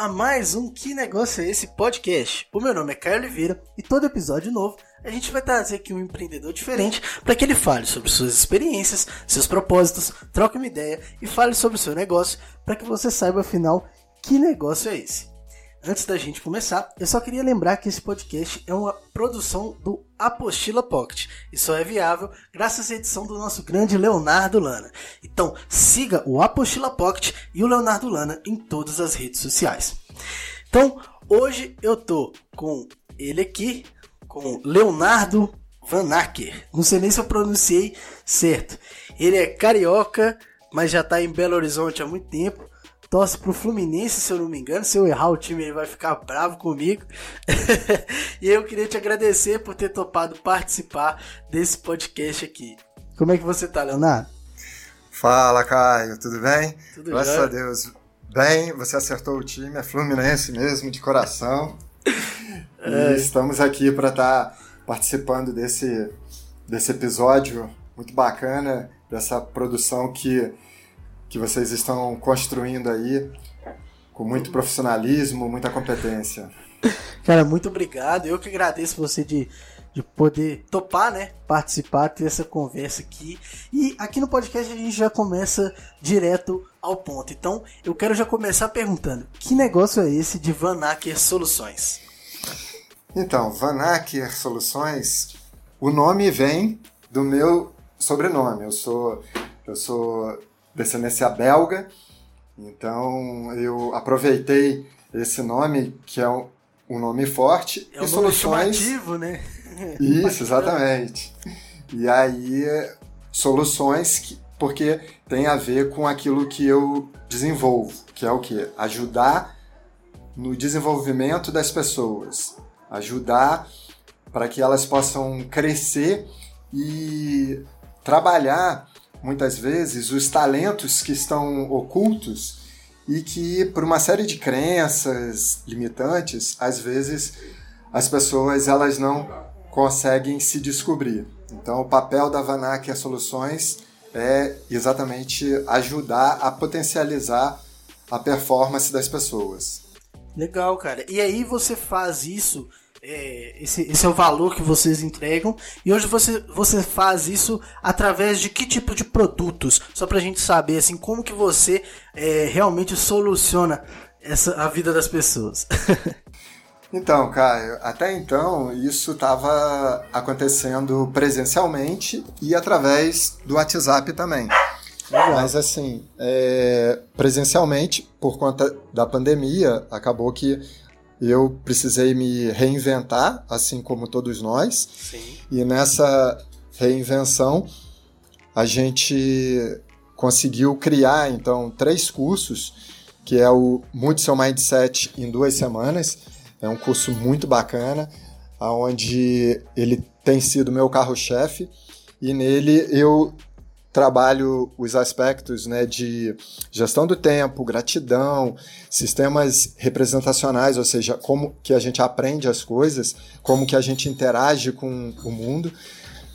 A mais um Que Negócio é Esse podcast. O meu nome é Caio Oliveira e todo episódio novo a gente vai trazer aqui um empreendedor diferente para que ele fale sobre suas experiências, seus propósitos, troque uma ideia e fale sobre o seu negócio para que você saiba afinal que negócio é esse. Antes da gente começar, eu só queria lembrar que esse podcast é uma produção do Apostila Pocket e só é viável graças à edição do nosso grande Leonardo Lana. Então siga o Apostila Pocket e o Leonardo Lana em todas as redes sociais. Então hoje eu tô com ele aqui, com Leonardo Vanacker. Não sei nem se eu pronunciei certo. Ele é carioca, mas já está em Belo Horizonte há muito tempo torce pro Fluminense, se eu não me engano. Se eu errar o time, ele vai ficar bravo comigo. e eu queria te agradecer por ter topado participar desse podcast aqui. Como é que você tá, Leonardo? Fala, Caio, tudo bem? Tudo Graças a Deus. Bem, você acertou o time, é Fluminense mesmo, de coração. É. E estamos aqui para estar tá participando desse, desse episódio muito bacana, dessa produção que que vocês estão construindo aí com muito profissionalismo, muita competência. Cara, muito obrigado. Eu que agradeço você de, de poder topar, né? Participar, ter essa conversa aqui. E aqui no podcast a gente já começa direto ao ponto. Então, eu quero já começar perguntando: que negócio é esse de Vanacker Soluções? Então, Vanacker Soluções, o nome vem do meu sobrenome. Eu sou eu sou descendência belga. Então eu aproveitei esse nome, que é um, um nome forte, é um e soluções. Chamativo, né? Isso, exatamente. E aí, soluções que, porque tem a ver com aquilo que eu desenvolvo, que é o que? Ajudar no desenvolvimento das pessoas, ajudar para que elas possam crescer e trabalhar muitas vezes, os talentos que estão ocultos e que, por uma série de crenças limitantes, às vezes as pessoas elas não conseguem se descobrir. Então, o papel da Vanak Soluções é exatamente ajudar a potencializar a performance das pessoas. Legal, cara. E aí você faz isso é, esse, esse é o valor que vocês entregam. E hoje você, você faz isso através de que tipo de produtos? Só pra gente saber assim, como que você é, realmente soluciona essa, a vida das pessoas. então, Caio, até então isso estava acontecendo presencialmente e através do WhatsApp também. Mas assim, é, presencialmente, por conta da pandemia, acabou que eu precisei me reinventar, assim como todos nós. Sim. E nessa reinvenção, a gente conseguiu criar, então, três cursos, que é o Mude Seu Mindset em duas semanas. É um curso muito bacana, onde ele tem sido meu carro-chefe. E nele eu trabalho os aspectos né, de gestão do tempo, gratidão, sistemas representacionais, ou seja, como que a gente aprende as coisas, como que a gente interage com o mundo.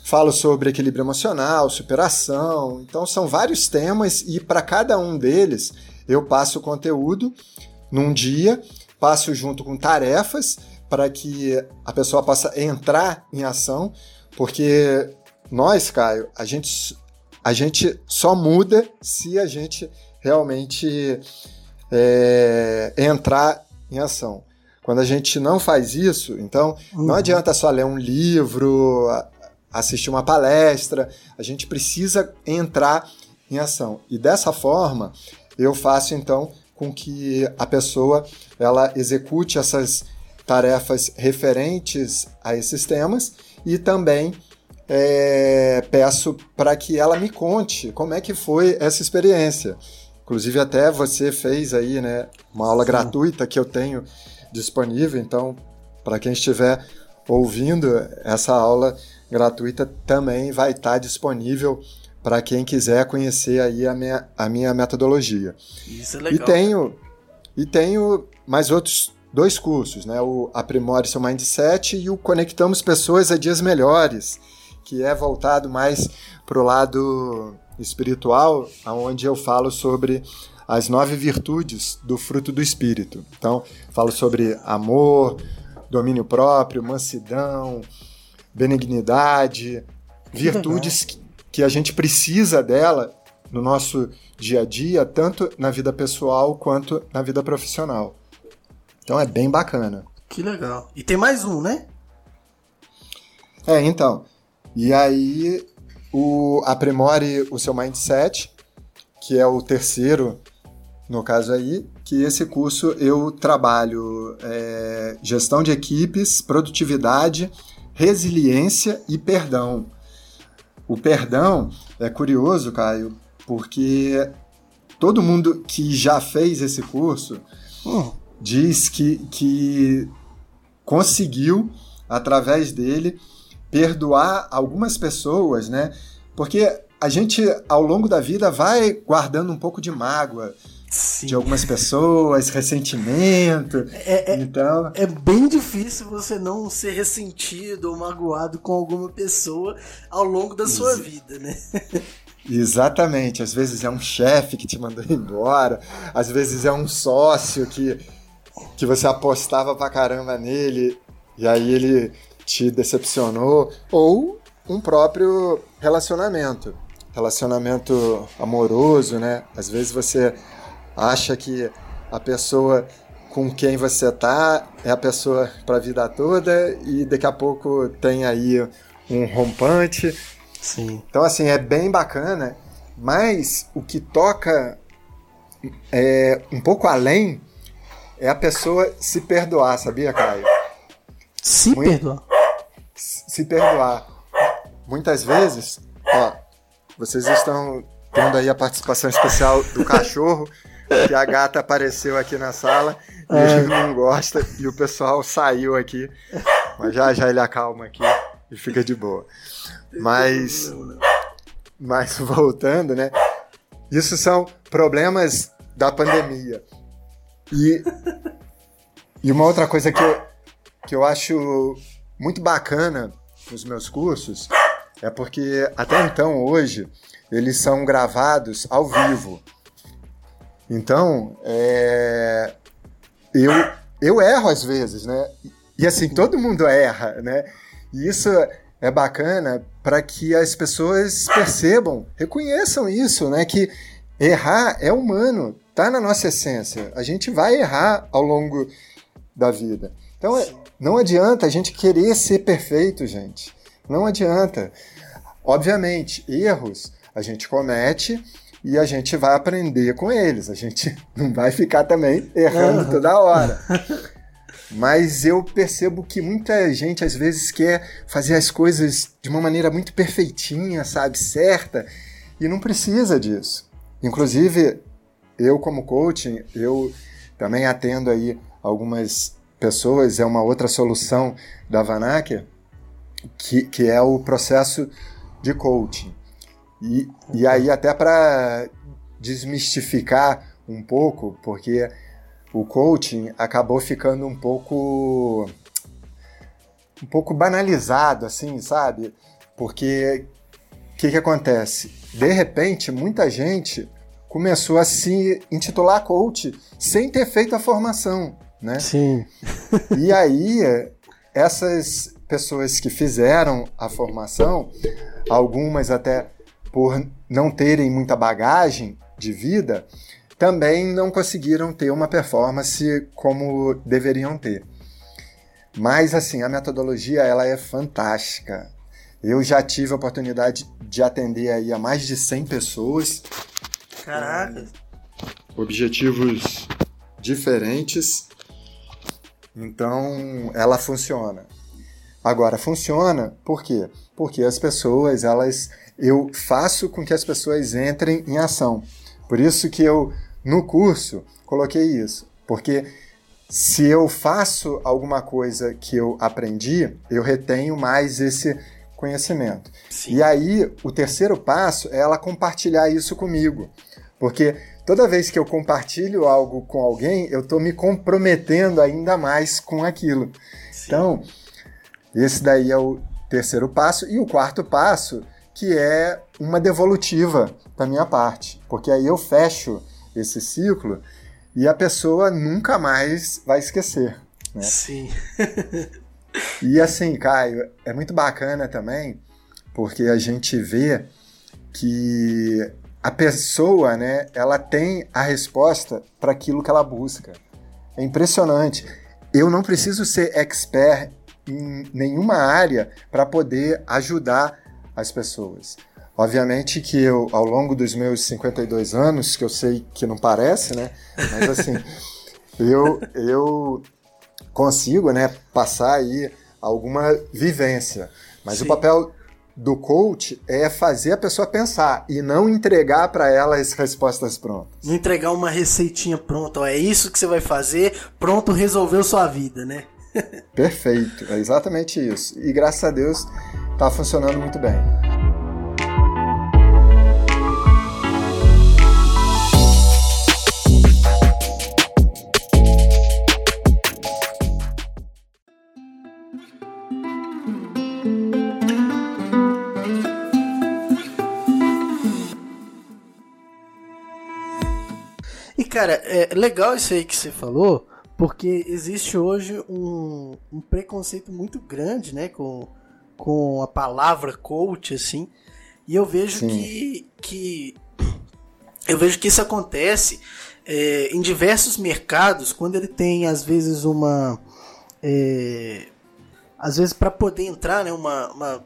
Falo sobre equilíbrio emocional, superação. Então são vários temas e para cada um deles eu passo conteúdo num dia, passo junto com tarefas para que a pessoa possa entrar em ação, porque nós, Caio, a gente a gente só muda se a gente realmente é, entrar em ação. Quando a gente não faz isso, então uhum. não adianta só ler um livro, assistir uma palestra, a gente precisa entrar em ação. E dessa forma, eu faço então com que a pessoa ela execute essas tarefas referentes a esses temas e também é, peço para que ela me conte como é que foi essa experiência. Inclusive até você fez aí, né, uma aula Sim. gratuita que eu tenho disponível, então para quem estiver ouvindo essa aula gratuita também vai estar disponível para quem quiser conhecer aí a minha, a minha metodologia. Isso é legal. E tenho e tenho mais outros dois cursos, né? O Aprimore seu Mindset e o Conectamos Pessoas a Dias Melhores que é voltado mais para o lado espiritual, onde eu falo sobre as nove virtudes do fruto do Espírito. Então, falo sobre amor, domínio próprio, mansidão, benignidade, virtudes que, que a gente precisa dela no nosso dia a dia, tanto na vida pessoal quanto na vida profissional. Então é bem bacana. Que legal. E tem mais um, né? É, então. E aí, o Aprimore o seu mindset, que é o terceiro, no caso aí, que esse curso eu trabalho é, gestão de equipes, produtividade, resiliência e perdão. O perdão é curioso, Caio, porque todo mundo que já fez esse curso hum. diz que, que conseguiu, através dele, perdoar algumas pessoas, né? Porque a gente, ao longo da vida, vai guardando um pouco de mágoa. Sim. de algumas pessoas, ressentimento. É, é, então... é bem difícil você não ser ressentido ou magoado com alguma pessoa ao longo da sua vida, né? Exatamente. Às vezes é um chefe que te mandou embora, às vezes é um sócio que, que você apostava pra caramba nele e aí ele te decepcionou, ou um próprio relacionamento. Relacionamento amoroso, né? Às vezes você acha que a pessoa com quem você tá é a pessoa para a vida toda e daqui a pouco tem aí um rompante. Sim. Então assim é bem bacana, mas o que toca é um pouco além é a pessoa se perdoar, sabia, Caio? Se Muito... perdoar. Se perdoar. Muitas vezes, ó, vocês estão tendo aí a participação especial do cachorro que a gata apareceu aqui na sala e é. ele não gosta e o pessoal saiu aqui. Mas já já ele acalma aqui e fica de boa. Mas, mas voltando, né? Isso são problemas da pandemia. E, e uma outra coisa que eu, que eu acho muito bacana nos meus cursos é porque até então, hoje, eles são gravados ao vivo. Então, é, eu, eu erro às vezes, né? E assim, todo mundo erra, né? E isso é bacana para que as pessoas percebam, reconheçam isso, né? Que errar é humano, tá na nossa essência. A gente vai errar ao longo da vida. Então, não adianta a gente querer ser perfeito, gente. Não adianta. Obviamente, erros a gente comete e a gente vai aprender com eles. A gente não vai ficar também errando uhum. toda hora. Mas eu percebo que muita gente às vezes quer fazer as coisas de uma maneira muito perfeitinha, sabe, certa, e não precisa disso. Inclusive, eu como coaching, eu também atendo aí algumas pessoas, é uma outra solução da Vanacker, que, que é o processo de coaching. E, e aí, até para desmistificar um pouco, porque o coaching acabou ficando um pouco um pouco banalizado, assim, sabe? Porque o que, que acontece? De repente, muita gente começou a se intitular coach sem ter feito a formação, né? Sim. e aí, essas pessoas que fizeram a formação, algumas até por não terem muita bagagem de vida, também não conseguiram ter uma performance como deveriam ter. Mas assim, a metodologia ela é fantástica. Eu já tive a oportunidade de atender aí a mais de 100 pessoas. Caraca. Objetivos diferentes. Então, ela funciona. Agora funciona por quê? Porque as pessoas elas eu faço com que as pessoas entrem em ação. Por isso que eu, no curso, coloquei isso. Porque se eu faço alguma coisa que eu aprendi, eu retenho mais esse conhecimento. Sim. E aí, o terceiro passo é ela compartilhar isso comigo. Porque toda vez que eu compartilho algo com alguém, eu estou me comprometendo ainda mais com aquilo. Sim. Então, esse daí é o terceiro passo. E o quarto passo que é uma devolutiva da minha parte, porque aí eu fecho esse ciclo e a pessoa nunca mais vai esquecer. Né? Sim. e assim, Caio, é muito bacana também, porque a gente vê que a pessoa, né, ela tem a resposta para aquilo que ela busca. É impressionante. Eu não preciso ser expert em nenhuma área para poder ajudar as pessoas. Obviamente que eu, ao longo dos meus 52 anos, que eu sei que não parece, né? Mas assim, eu, eu consigo, né, passar aí alguma vivência. Mas Sim. o papel do coach é fazer a pessoa pensar e não entregar para ela as respostas prontas. Não entregar uma receitinha pronta, ó, é isso que você vai fazer, pronto, resolveu sua vida, né? Perfeito, é exatamente isso. E graças a Deus está funcionando muito bem. Cara, é legal isso aí que você falou, porque existe hoje um, um preconceito muito grande, né, com, com a palavra coach, assim. E eu vejo que, que eu vejo que isso acontece é, em diversos mercados quando ele tem às vezes uma é, às vezes para poder entrar, né, uma, uma,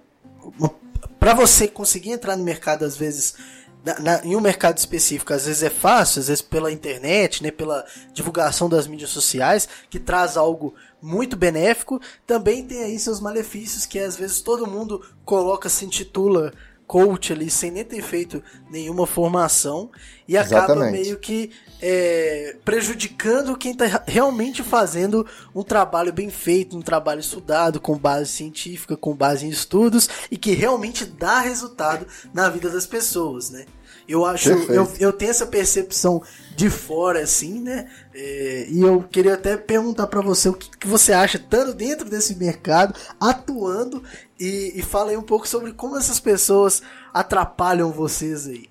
uma para você conseguir entrar no mercado às vezes na, na, em um mercado específico, às vezes é fácil, às vezes pela internet, né, pela divulgação das mídias sociais, que traz algo muito benéfico, também tem aí seus malefícios, que às vezes todo mundo coloca, se intitula coach ali, sem nem ter feito nenhuma formação, e acaba Exatamente. meio que é, prejudicando quem está realmente fazendo um trabalho bem feito, um trabalho estudado, com base científica, com base em estudos, e que realmente dá resultado na vida das pessoas, né? Eu acho, eu, eu tenho essa percepção de fora, assim, né? É, e eu queria até perguntar para você o que, que, você acha, estando dentro desse mercado, atuando, e, e fala aí um pouco sobre como essas pessoas atrapalham vocês aí.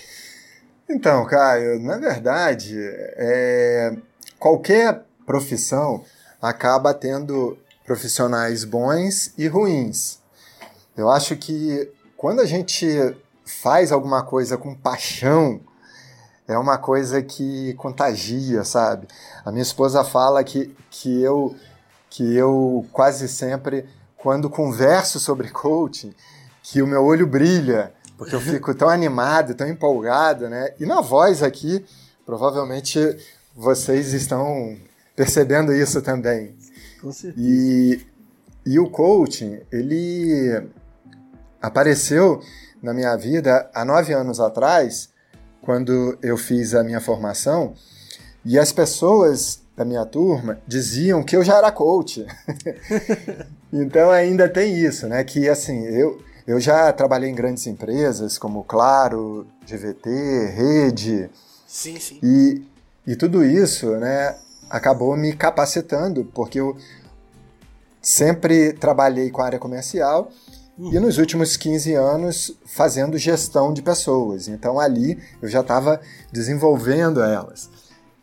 então, Caio, na verdade, é, qualquer profissão acaba tendo profissionais bons e ruins. Eu acho que quando a gente faz alguma coisa com paixão, é uma coisa que contagia, sabe? A minha esposa fala que, que, eu, que eu quase sempre, quando converso sobre coaching, que o meu olho brilha, porque eu fico tão animado, tão empolgado, né? E na voz aqui, provavelmente vocês estão percebendo isso também. Com certeza. E, e o coaching, ele apareceu na minha vida há nove anos atrás, quando eu fiz a minha formação, e as pessoas da minha turma diziam que eu já era coach. então ainda tem isso, né? Que assim, eu, eu já trabalhei em grandes empresas como Claro, GVT, Rede. Sim, sim. E, e tudo isso, né, acabou me capacitando, porque eu sempre trabalhei com a área comercial e nos últimos 15 anos fazendo gestão de pessoas. Então ali eu já estava desenvolvendo elas.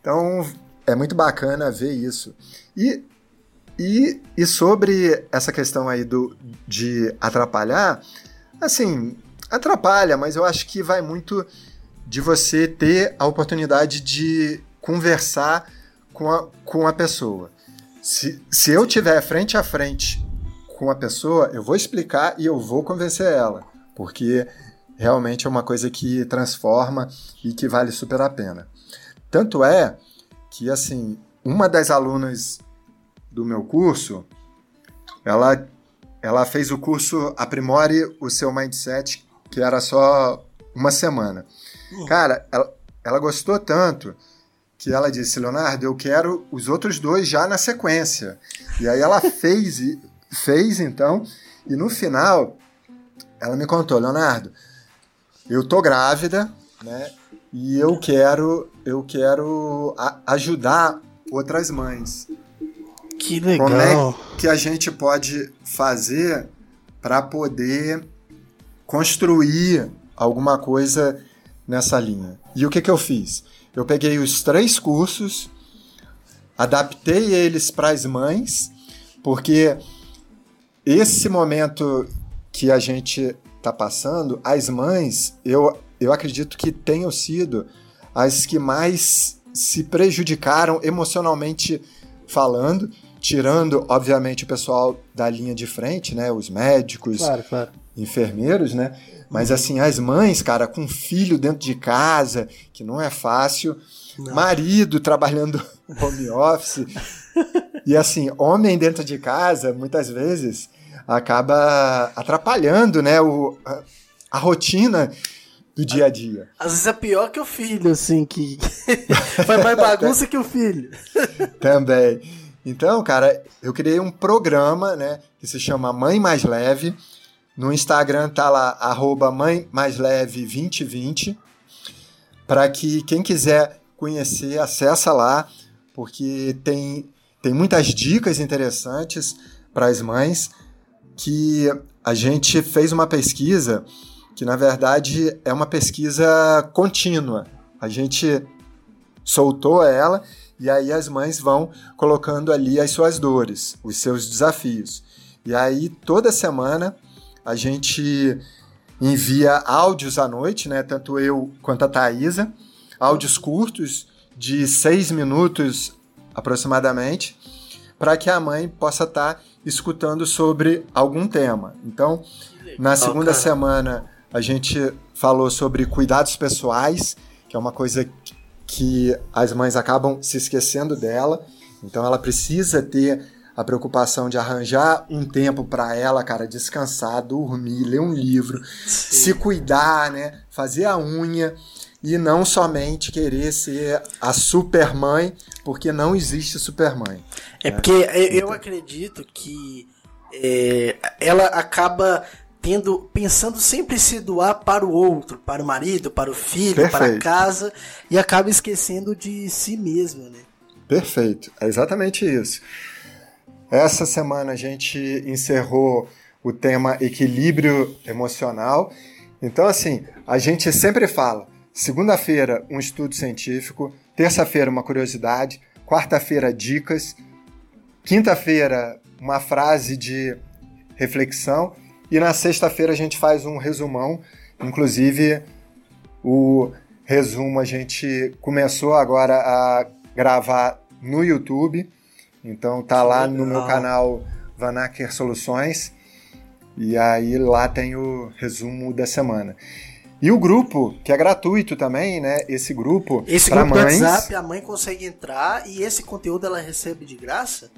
Então é muito bacana ver isso. E, e, e sobre essa questão aí do, de atrapalhar, assim, atrapalha, mas eu acho que vai muito de você ter a oportunidade de conversar com a, com a pessoa. Se, se eu tiver frente a frente com a pessoa, eu vou explicar e eu vou convencer ela, porque realmente é uma coisa que transforma e que vale super a pena. Tanto é que, assim, uma das alunas do meu curso, ela, ela fez o curso Aprimore o Seu Mindset, que era só uma semana. Hum. Cara, ela, ela gostou tanto que ela disse, Leonardo, eu quero os outros dois já na sequência. E aí ela fez fez então, e no final ela me contou, Leonardo, eu tô grávida, né? E eu quero, eu quero ajudar outras mães. Que legal. Como é que a gente pode fazer para poder construir alguma coisa nessa linha? E o que, que eu fiz? Eu peguei os três cursos, adaptei eles para as mães, porque esse momento que a gente está passando, as mães, eu, eu acredito que tenham sido as que mais se prejudicaram emocionalmente falando, tirando, obviamente, o pessoal da linha de frente, né? Os médicos, claro, claro. enfermeiros, né? Mas assim, as mães, cara, com filho dentro de casa, que não é fácil, não. marido trabalhando home office. e assim, homem dentro de casa, muitas vezes, acaba atrapalhando, né, o, a, a rotina do dia a dia. Às vezes é pior que o filho, assim, que faz mais bagunça que o filho. Também. Então, cara, eu criei um programa, né, que se chama Mãe Mais Leve. No Instagram tá lá, arroba Mãe Mais Leve 2020. Para que quem quiser conhecer, acessa lá, porque tem, tem muitas dicas interessantes para as mães que a gente fez uma pesquisa que na verdade é uma pesquisa contínua. A gente soltou ela e aí as mães vão colocando ali as suas dores, os seus desafios. E aí toda semana a gente envia áudios à noite, né? Tanto eu quanto a Thaisa, áudios curtos de seis minutos aproximadamente, para que a mãe possa estar tá escutando sobre algum tema. Então, na segunda semana a gente falou sobre cuidados pessoais, que é uma coisa que as mães acabam se esquecendo dela. Então ela precisa ter a preocupação de arranjar um tempo para ela, cara, descansar, dormir, ler um livro, Sim. se cuidar, né? Fazer a unha e não somente querer ser a super mãe, porque não existe super mãe. É né? porque eu então acredito que é, ela acaba tendo pensando sempre se doar para o outro, para o marido, para o filho, Perfeito. para a casa e acaba esquecendo de si mesma, né? Perfeito, é exatamente isso. Essa semana a gente encerrou o tema equilíbrio emocional. Então, assim, a gente sempre fala: segunda-feira, um estudo científico, terça-feira, uma curiosidade, quarta-feira, dicas, quinta-feira, uma frase de reflexão e na sexta-feira a gente faz um resumão. Inclusive, o resumo a gente começou agora a gravar no YouTube. Então tá lá no meu canal Vanaker Soluções. E aí lá tem o resumo da semana. E o grupo, que é gratuito também, né? Esse grupo. Esse grupo mães, do WhatsApp, a mãe consegue entrar e esse conteúdo ela recebe de graça?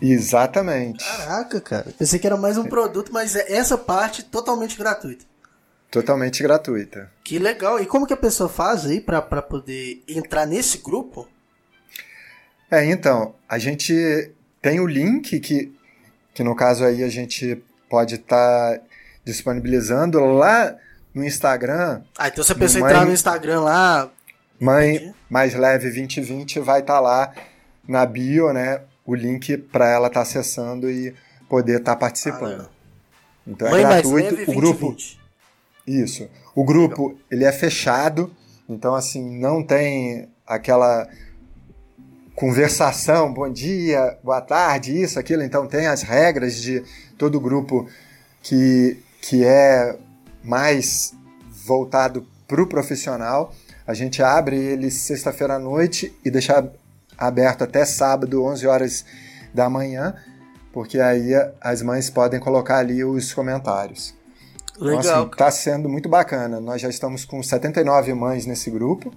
Exatamente. Caraca, cara. Pensei que era mais um produto, mas é essa parte totalmente gratuita. Totalmente gratuita. Que legal. E como que a pessoa faz aí para poder entrar nesse grupo? É, então, a gente tem o link que, que no caso aí a gente pode estar tá disponibilizando lá no Instagram. Ah, então se a pessoa mãe, entrar no Instagram lá. Mãe Mais Leve 2020 vai estar tá lá na bio, né? O link para ela estar tá acessando e poder estar tá participando. Ah, então Mãe é gratuito. Leve, o grupo 20. Isso. O grupo Legal. ele é fechado, então assim não tem aquela conversação, bom dia, boa tarde, isso, aquilo. Então tem as regras de todo grupo que que é mais voltado para o profissional. A gente abre ele sexta-feira à noite e deixa aberto até sábado, 11 horas da manhã, porque aí as mães podem colocar ali os comentários. Legal. Então, assim, tá sendo muito bacana. Nós já estamos com 79 mães nesse grupo,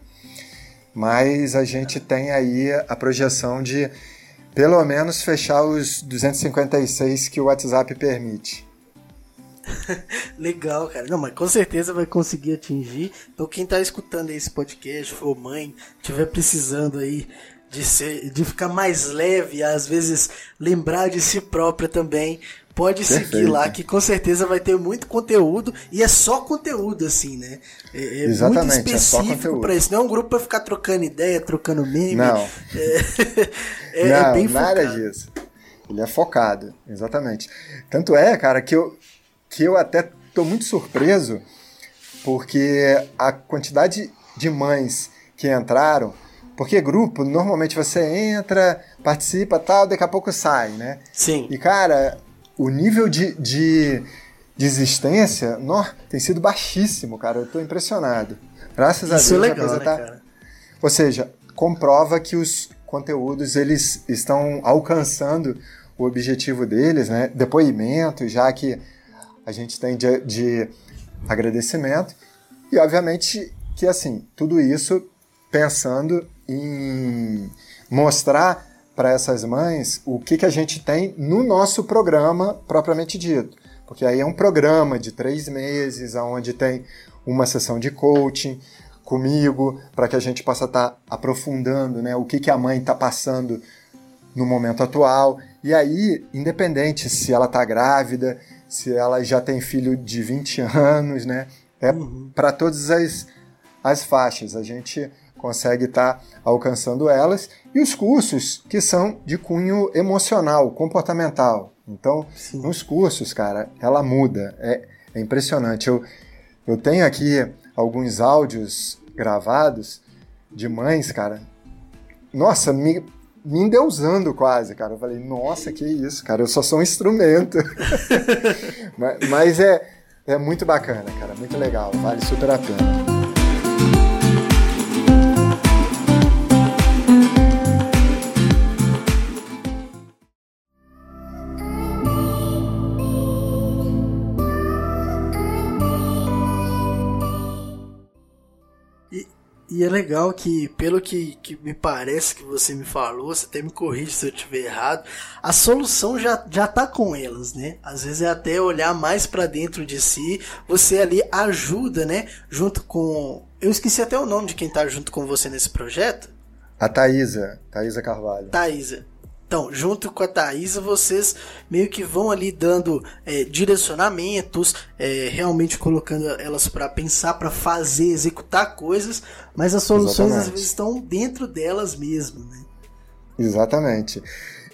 mas a gente tem aí a projeção de pelo menos fechar os 256 que o WhatsApp permite. Legal, cara. Não, mas com certeza vai conseguir atingir. Então, quem tá escutando esse podcast, for mãe, tiver precisando aí de, ser, de ficar mais leve, às vezes lembrar de si própria também. Pode Perfeito. seguir lá, que com certeza vai ter muito conteúdo e é só conteúdo, assim, né? É, é muito específico é para isso. Não é um grupo para ficar trocando ideia, trocando meme. Não. É, é, é Não, bem nada focado. disso. Ele é focado, exatamente. Tanto é, cara, que eu, que eu até tô muito surpreso porque a quantidade de mães que entraram, porque grupo, normalmente você entra, participa tal, daqui a pouco sai, né? Sim. E, cara, o nível de, de, de existência no, tem sido baixíssimo, cara. Eu tô impressionado. Graças Isso a Deus é legal, a né, tá. cara? Ou seja, comprova que os conteúdos eles estão alcançando o objetivo deles, né? Depoimentos, já que a gente tem de, de agradecimento. E obviamente que assim, tudo isso pensando em mostrar para essas mães o que, que a gente tem no nosso programa propriamente dito. Porque aí é um programa de três meses, onde tem uma sessão de coaching comigo, para que a gente possa estar tá aprofundando né, o que, que a mãe está passando no momento atual. E aí, independente se ela está grávida, se ela já tem filho de 20 anos, né? É Uhum. para todas as, as faixas. A gente consegue estar alcançando elas. E os cursos que são de cunho emocional, comportamental. Então, Sim. nos cursos, cara, ela muda. É, é impressionante. Eu, eu tenho aqui alguns áudios gravados de mães, cara. Nossa, me, me endeusando quase, cara. Eu falei, nossa, que isso, cara. Eu só sou um instrumento. mas, mas é, é muito bacana, cara. Muito legal. Vale super a pena. E é legal que, pelo que, que me parece que você me falou, você até me corrige se eu estiver errado, a solução já, já tá com elas, né? Às vezes é até olhar mais para dentro de si, você ali ajuda, né? Junto com. Eu esqueci até o nome de quem tá junto com você nesse projeto. A Thaisa, Thaisa Carvalho. Thaisa. Então, junto com a Thaisa, vocês meio que vão ali dando é, direcionamentos, é, realmente colocando elas para pensar, para fazer, executar coisas, mas as soluções Exatamente. às vezes estão dentro delas mesmo, né? Exatamente.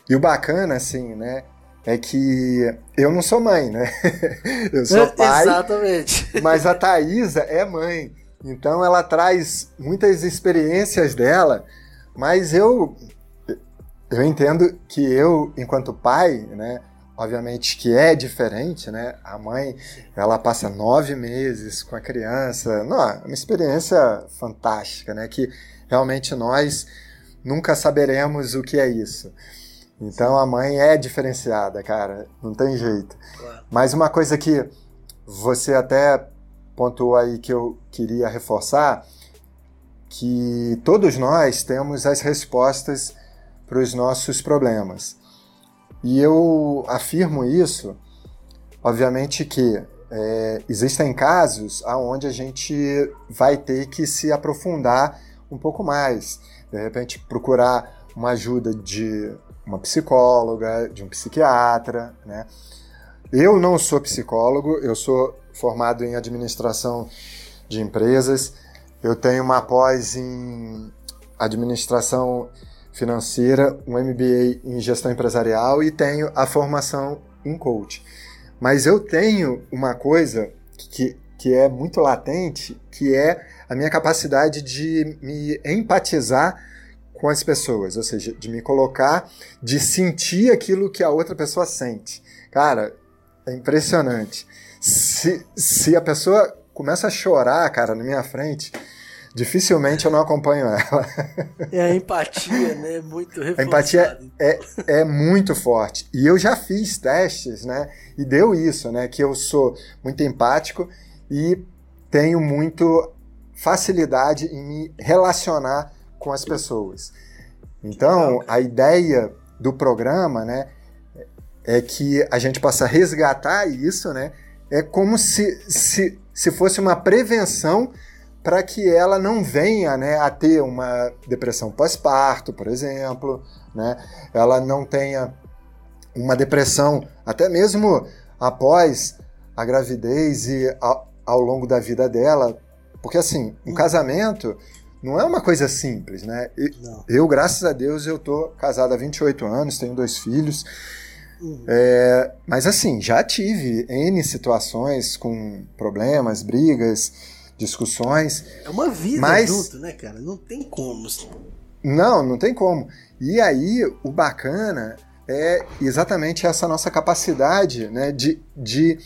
E o bacana, assim, né, é que eu não sou mãe, né? eu sou pai, Exatamente. mas a Thaisa é mãe. Então ela traz muitas experiências dela, mas eu eu entendo que eu, enquanto pai, né, obviamente que é diferente, né? A mãe, ela passa nove meses com a criança, não, é uma experiência fantástica, né? Que realmente nós nunca saberemos o que é isso. Então a mãe é diferenciada, cara, não tem jeito. Mas uma coisa que você até pontuou aí que eu queria reforçar, que todos nós temos as respostas para os nossos problemas. E eu afirmo isso, obviamente que é, existem casos onde a gente vai ter que se aprofundar um pouco mais, de repente procurar uma ajuda de uma psicóloga, de um psiquiatra, né? Eu não sou psicólogo, eu sou formado em administração de empresas, eu tenho uma pós em administração financeira, um MBA em gestão empresarial e tenho a formação em coach. Mas eu tenho uma coisa que, que é muito latente, que é a minha capacidade de me empatizar com as pessoas, ou seja, de me colocar, de sentir aquilo que a outra pessoa sente. Cara, é impressionante. Se, se a pessoa começa a chorar, cara, na minha frente, dificilmente eu não acompanho ela. É a empatia, né? Muito reforçada. A empatia é, é muito forte. E eu já fiz testes, né? E deu isso, né? Que eu sou muito empático e tenho muito facilidade em me relacionar com as pessoas. Então, a ideia do programa, né? É que a gente possa resgatar isso, né? É como se, se, se fosse uma prevenção para que ela não venha né, a ter uma depressão pós-parto, por exemplo, né? ela não tenha uma depressão até mesmo após a gravidez e ao, ao longo da vida dela, porque assim, um casamento não é uma coisa simples, né? Eu, graças a Deus, eu tô casado há 28 anos, tenho dois filhos, Uhum. é, mas assim, já tive N situações com problemas, brigas, discussões. É uma vida mas... junto, né, cara? Não tem como. Não, não tem como. E aí, o bacana é exatamente essa nossa capacidade né, de, de,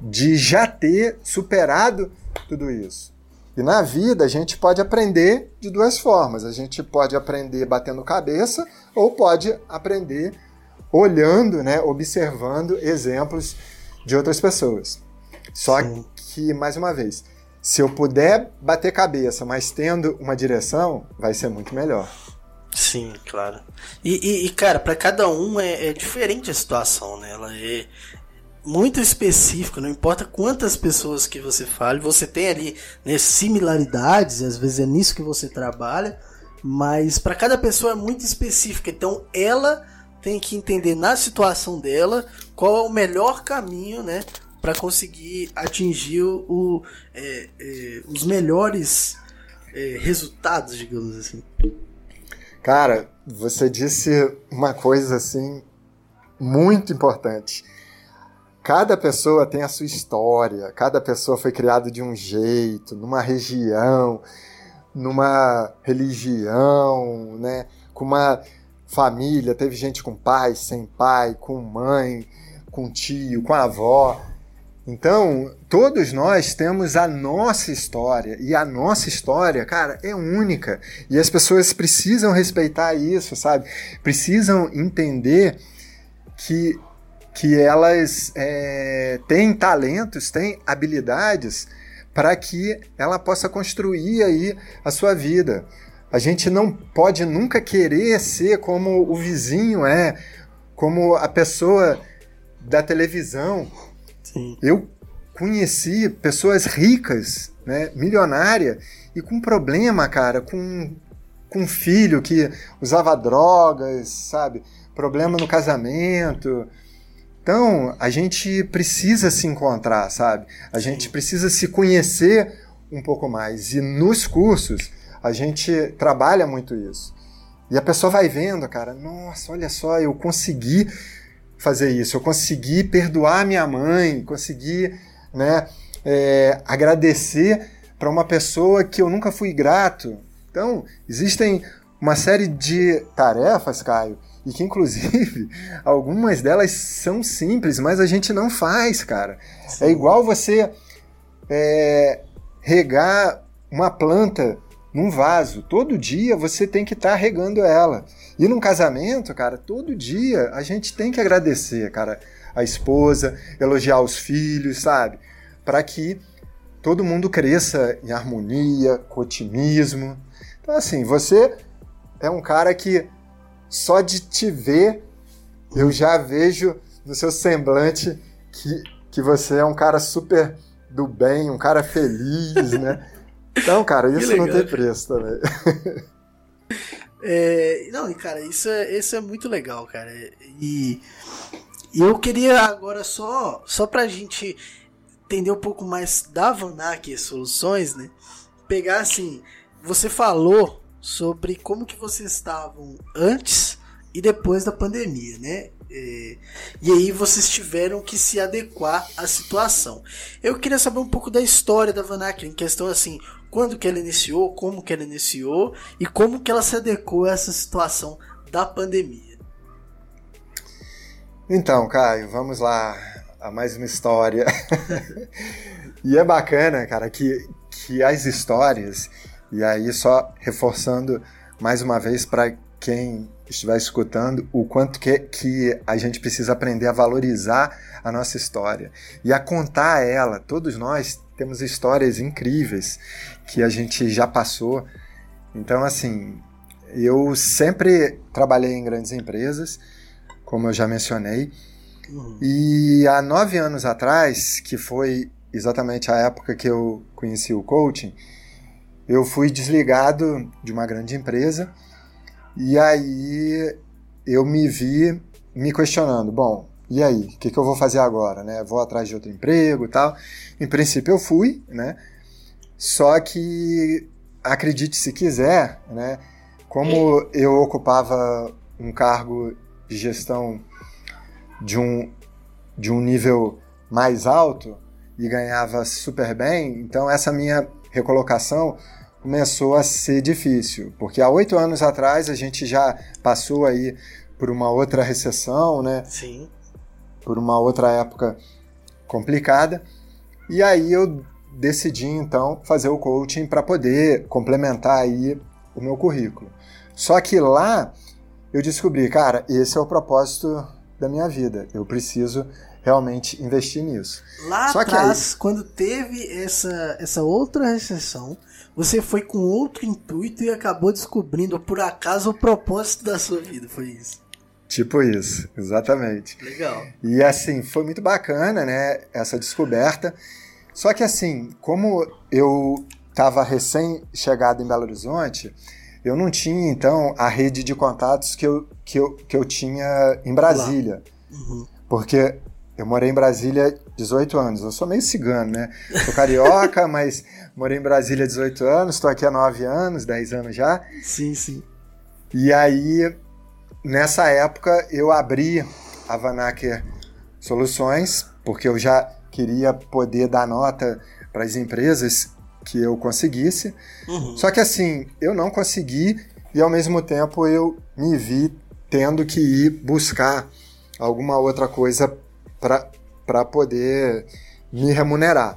de já ter superado tudo isso. E na vida a gente pode aprender de duas formas. A gente pode aprender batendo cabeça ou pode aprender olhando, né, observando exemplos de outras pessoas. Só Sim. que, mais uma vez, se eu puder bater cabeça, mas tendo uma direção, vai ser muito melhor. Sim, claro. E, e, e cara, para cada um é, é, diferente a situação, né? Ela é muito específica, não importa quantas pessoas que você fale, você tem ali né, similaridades, às vezes é nisso que você trabalha, mas para cada pessoa é muito específica. Então ela tem que entender na situação dela qual é o melhor caminho, né, para conseguir atingir o, é, é, os melhores é, resultados, digamos assim. Cara, você disse uma coisa assim muito importante. Cada pessoa tem a sua história, cada pessoa foi criada de um jeito, numa região, numa religião, né? Com uma família, teve gente com pai, sem pai, com mãe, com tio, com avó. Então, todos nós temos a nossa história e a nossa história, cara, é única. E as pessoas precisam respeitar isso, sabe? Precisam entender que, que elas é, têm talentos, têm habilidades para que ela possa construir aí a sua vida. A gente não pode nunca querer ser como o vizinho é, como a pessoa da televisão Sim. Eu conheci pessoas ricas, né, milionária, e com problema, cara, com, com um filho que usava drogas, sabe? Problema no casamento. Então, a gente precisa se encontrar, sabe? A Sim. gente precisa se conhecer um pouco mais. E nos cursos, a gente trabalha muito isso. E a pessoa vai vendo, cara, nossa, olha só, eu consegui fazer isso. Eu consegui perdoar minha mãe, consegui né, é, agradecer para uma pessoa que eu nunca fui grato. Então, existem uma série de tarefas, Caio, e que inclusive algumas delas são simples, mas a gente não faz, cara. Sim. É igual você é, regar uma planta num vaso. Todo dia você tem que estar tá regando ela. E num casamento, cara, todo dia a gente tem que agradecer, cara, a esposa, elogiar os filhos, sabe? Para que todo mundo cresça em harmonia, com otimismo. Então, assim, você é um cara que só de te ver eu já vejo no seu semblante que, que você é um cara super do bem, um cara feliz, né? Então, cara, isso não tem preço também. É, não, cara, isso é, isso é muito legal, cara. E, e eu queria agora só, só pra gente entender um pouco mais da Vanak Soluções, né? Pegar assim, você falou sobre como que vocês estavam antes e depois da pandemia, né? É, e aí vocês tiveram que se adequar à situação. Eu queria saber um pouco da história da Vanak, em questão assim, quando que ela iniciou, como que ela iniciou e como que ela se adequou a essa situação da pandemia. Então, Caio, vamos lá a mais uma história. e é bacana, cara, que, que as histórias, e aí só reforçando mais uma vez para quem estiver escutando, o quanto que, que a gente precisa aprender a valorizar a nossa história e a contar ela. Todos nós temos histórias incríveis que a gente já passou. Então, assim, eu sempre trabalhei em grandes empresas, como eu já mencionei, uhum. e há nove anos atrás, que foi exatamente a época que eu conheci o coaching, eu fui desligado de uma grande empresa e aí eu me vi me questionando, bom, e aí, o que, que eu vou fazer agora, né? Vou atrás de outro emprego e tal. Em princípio eu fui, né? Só que, acredite se quiser, né? Como eu ocupava um cargo de gestão de um, de um nível mais alto e ganhava super bem, então essa minha recolocação começou a ser difícil, porque há oito anos atrás a gente já passou aí por uma outra recessão, né? Sim. Por uma outra época complicada. E aí eu decidi então fazer o coaching para poder complementar aí o meu currículo. Só que lá eu descobri, cara, esse é o propósito da minha vida. Eu preciso realmente investir nisso. Lá Só atrás, aí... quando teve essa, essa outra recessão, você foi com outro intuito e acabou descobrindo por acaso o propósito da sua vida, foi isso? Tipo isso, exatamente. Legal. E assim, foi muito bacana, né, essa descoberta. Só que assim, como eu estava recém-chegado em Belo Horizonte, eu não tinha então a rede de contatos que eu, que eu, que eu tinha em Brasília. Uhum. Porque eu morei em Brasília 18 anos. Eu sou meio cigano, né? Sou carioca, mas morei em Brasília 18 anos, estou aqui há 9 anos, 10 anos já. Sim, sim. E aí, nessa época, eu abri a Vanacker Soluções, porque eu já queria poder dar nota para as empresas que eu conseguisse. Uhum. Só que assim, eu não consegui e ao mesmo tempo eu me vi tendo que ir buscar alguma outra coisa para poder me remunerar.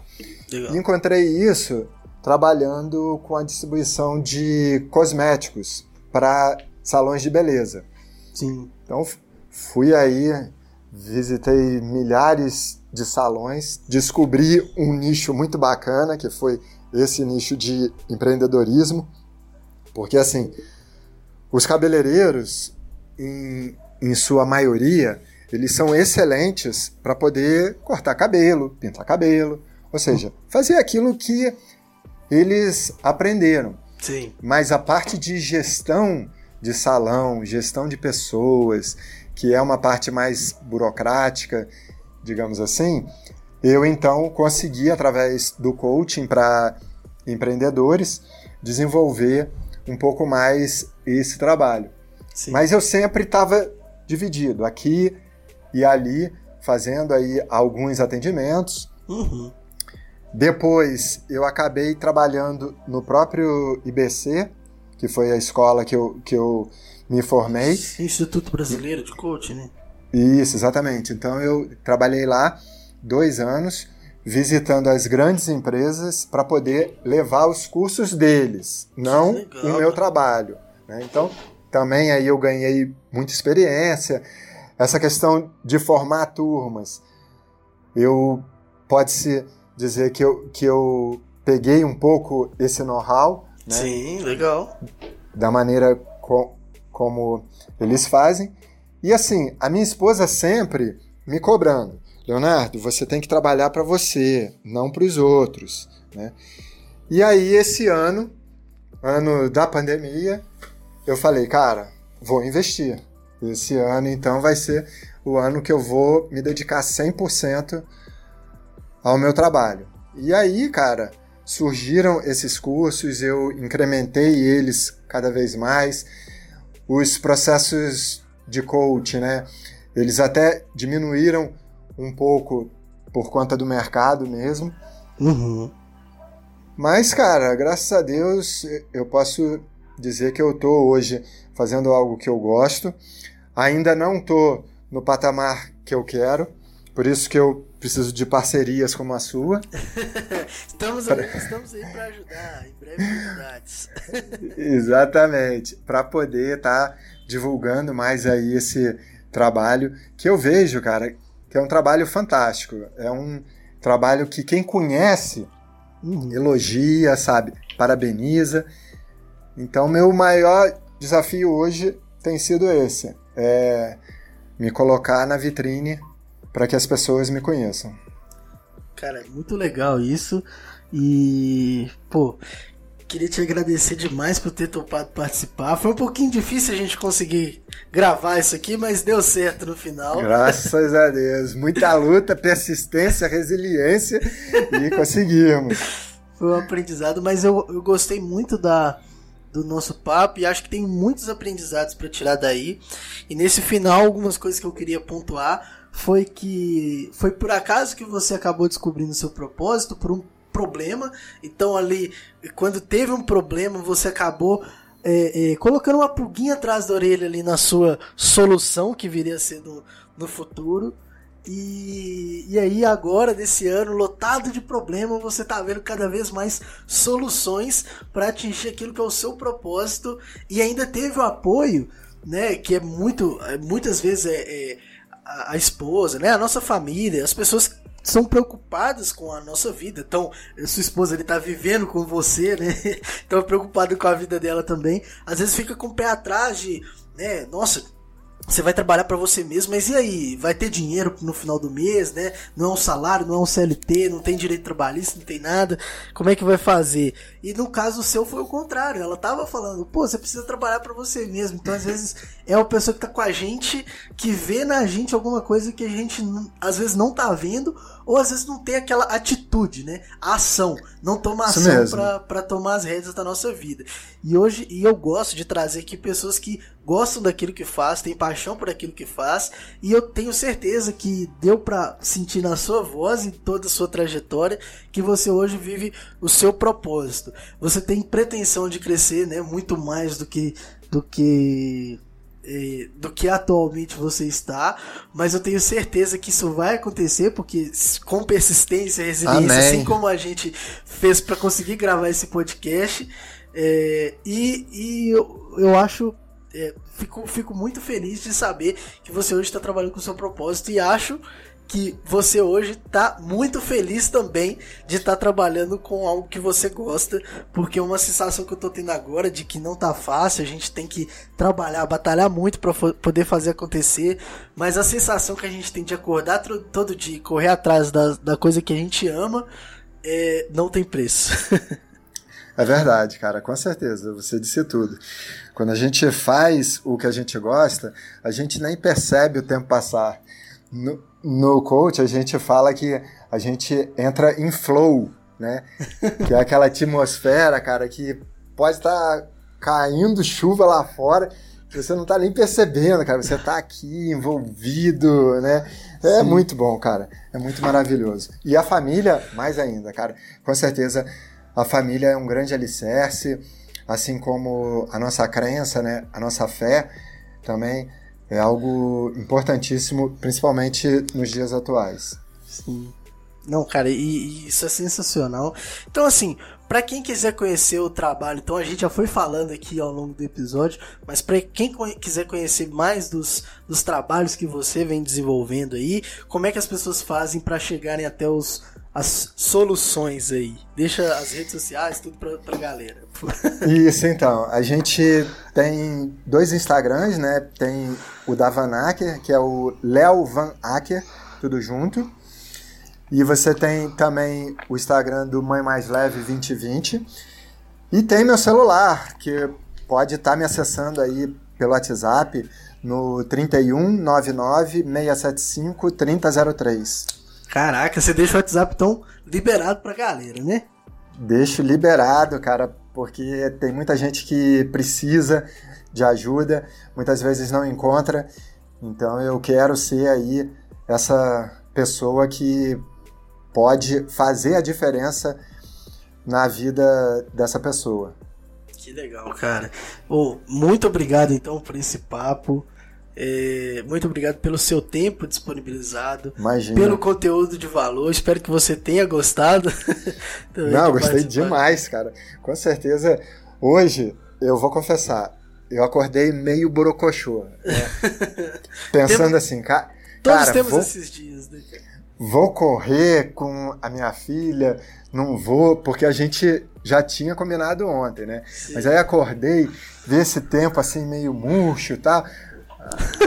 Legal. Encontrei isso trabalhando com a distribuição de cosméticos para salões de beleza. Sim. Então fui aí, visitei milhares de salões, descobri um nicho muito bacana que foi esse nicho de empreendedorismo, porque assim, os cabeleireiros, em, em sua maioria, eles são excelentes para poder cortar cabelo, pintar cabelo, ou seja, fazer aquilo que eles aprenderam. Sim. Mas a parte de gestão de salão, gestão de pessoas, que é uma parte mais burocrática, digamos assim, eu então consegui, através do coaching para empreendedores, desenvolver um pouco mais esse trabalho. Sim. Mas eu sempre estava dividido. Aqui e ali fazendo aí alguns atendimentos. Uhum. Depois eu acabei trabalhando no próprio IBC, que foi a escola que eu, que eu me formei. Instituto Brasileiro de Coaching, né? Isso, exatamente. Então eu trabalhei lá dois anos, visitando as grandes empresas para poder levar os cursos deles, não o meu trabalho. Né? Então também aí eu ganhei muita experiência essa questão de formar turmas. Eu pode-se dizer que eu, que eu peguei um pouco esse know-how. Né? Sim, legal. Da maneira co como eles fazem. E assim, a minha esposa sempre me cobrando. Leonardo, você tem que trabalhar para você, não para os outros. Né? E aí, esse ano, ano da pandemia, eu falei, cara, vou investir. Esse ano, então, vai ser o ano que eu vou me dedicar 100% ao meu trabalho. E aí, cara, surgiram esses cursos, eu incrementei eles cada vez mais. Os processos de coach, né? Eles até diminuíram um pouco por conta do mercado mesmo. Uhum. Mas, cara, graças a Deus, eu posso dizer que eu tô hoje fazendo algo que eu gosto. Ainda não estou no patamar que eu quero, por isso que eu preciso de parcerias como a sua. estamos, pra... aí, estamos aí para ajudar, em breve novidades. Exatamente, para poder estar tá divulgando mais aí esse trabalho que eu vejo, cara, que é um trabalho fantástico. É um trabalho que quem conhece uhum. elogia, sabe, parabeniza. Então, meu maior desafio hoje tem sido esse: é me colocar na vitrine para que as pessoas me conheçam. Cara, muito legal isso. E, pô, queria te agradecer demais por ter topado participar. Foi um pouquinho difícil a gente conseguir gravar isso aqui, mas deu certo no final. Graças a Deus. Muita luta, persistência, resiliência e conseguimos. Foi um aprendizado, mas eu, eu gostei muito da, do nosso papo e acho que tem muitos aprendizados para tirar daí. E nesse final, algumas coisas que eu queria pontuar foi que foi por acaso que você acabou descobrindo seu propósito, por um problema. Então ali, quando teve um problema, você acabou é, é, colocando uma pulguinha atrás da orelha ali na sua solução que viria a ser no, no futuro. E, e aí agora desse ano lotado de problema, você tá vendo cada vez mais soluções para atingir aquilo que é o seu propósito e ainda teve o apoio, né, que é muito é, muitas vezes é, é a, a esposa, né, a nossa família, as pessoas são preocupadas com a nossa vida. Então, sua esposa ele tá vivendo com você, né? Então preocupado com a vida dela também. Às vezes fica com o pé atrás de, né, nossa, você vai trabalhar para você mesmo, mas e aí? Vai ter dinheiro no final do mês, né? Não é um salário, não é um CLT, não tem direito trabalhista, não tem nada. Como é que vai fazer? E no caso seu foi o contrário. Ela tava falando, pô, você precisa trabalhar para você mesmo. Então às vezes é uma pessoa que tá com a gente, que vê na gente alguma coisa que a gente às vezes não tá vendo, ou às vezes não tem aquela atitude, né? A ação. Não toma ação para tomar as rédeas da nossa vida. E hoje, e eu gosto de trazer aqui pessoas que gostam daquilo que faz, têm paixão por aquilo que faz, e eu tenho certeza que deu para sentir na sua voz, em toda a sua trajetória, que você hoje vive o seu propósito. Você tem pretensão de crescer, né, muito mais do que do que eh, do que atualmente você está, mas eu tenho certeza que isso vai acontecer porque com persistência, resiliência, Amém. assim como a gente fez para conseguir gravar esse podcast, é, e, e eu, eu acho é, fico, fico muito feliz de saber que você hoje está trabalhando com o seu propósito e acho que você hoje está muito feliz também de estar tá trabalhando com algo que você gosta, porque é uma sensação que eu estou tendo agora de que não tá fácil, a gente tem que trabalhar, batalhar muito para poder fazer acontecer, mas a sensação que a gente tem de acordar todo dia e correr atrás da, da coisa que a gente ama é, não tem preço. É verdade, cara, com certeza, você disse tudo. Quando a gente faz o que a gente gosta, a gente nem percebe o tempo passar. No, no coach, a gente fala que a gente entra em flow, né? que é aquela atmosfera, cara, que pode estar tá caindo chuva lá fora, que você não tá nem percebendo, cara. Você tá aqui envolvido, né? É Sim. muito bom, cara. É muito maravilhoso. E a família, mais ainda, cara. Com certeza a família é um grande alicerce, assim como a nossa crença, né, a nossa fé também é algo importantíssimo, principalmente nos dias atuais. Sim. Não, cara, e, e isso é sensacional. Então, assim, para quem quiser conhecer o trabalho, então a gente já foi falando aqui ao longo do episódio, mas para quem quiser conhecer mais dos, dos trabalhos que você vem desenvolvendo aí, como é que as pessoas fazem para chegarem até os, as soluções aí. Deixa as redes sociais, tudo pra, pra galera. Isso, então. A gente tem dois Instagrams, né? Tem o da Van Acker, que é o Léo Van Acker, tudo junto. E você tem também o Instagram do Mãe Mais Leve 2020. E tem meu celular, que pode estar tá me acessando aí pelo WhatsApp no 3199 675 3003. Caraca, você deixa o WhatsApp tão liberado pra galera, né? Deixo liberado, cara, porque tem muita gente que precisa de ajuda, muitas vezes não encontra. Então eu quero ser aí essa pessoa que pode fazer a diferença na vida dessa pessoa. Que legal, cara. Oh, muito obrigado então por esse papo. É, muito obrigado pelo seu tempo disponibilizado, Imagina. pelo conteúdo de valor. Espero que você tenha gostado. Não, gostei demais, cara. Com certeza. Hoje, eu vou confessar, eu acordei meio borocochô. Né? Pensando assim, ca Todos cara, temos vou, esses dias, né? Vou correr com a minha filha, não vou, porque a gente já tinha combinado ontem, né? Sim. Mas aí acordei, vi esse tempo assim meio murcho e tal.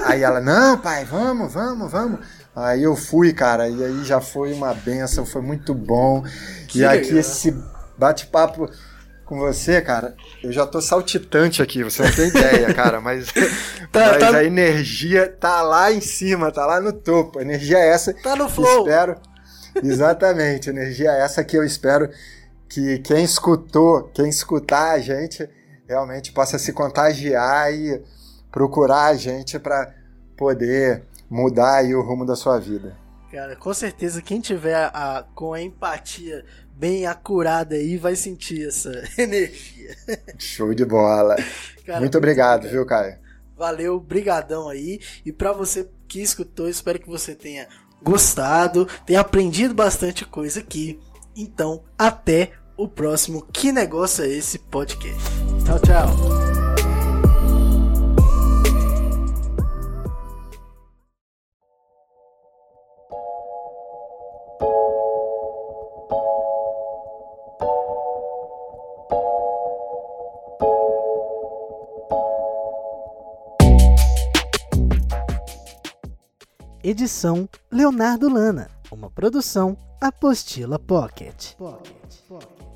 Aí ela, não, pai, vamos, vamos, vamos. Aí eu fui, cara, e aí já foi uma benção, foi muito bom. Que e aqui esse bate-papo com você, cara, eu já tô saltitante aqui, você não tem ideia, cara, mas, tá, mas tá... a energia tá lá em cima, tá lá no topo. A energia é essa. Tá no flow. Espero. Exatamente, energia é essa que eu espero que quem escutou, quem escutar a gente, realmente possa se contagiar e procurar a gente para poder mudar aí o rumo da sua vida. Cara, com certeza quem tiver a, com a empatia bem acurada aí vai sentir essa energia. Show de bola. Cara, muito obrigado, muito viu, Caio? Valeu, brigadão aí. E para você que escutou, espero que você tenha gostado, tenha aprendido bastante coisa aqui. Então, até o próximo Que Negócio é Esse podcast. Tchau, tchau. Edição Leonardo Lana. Uma produção Apostila Pocket. Pocket. Pocket.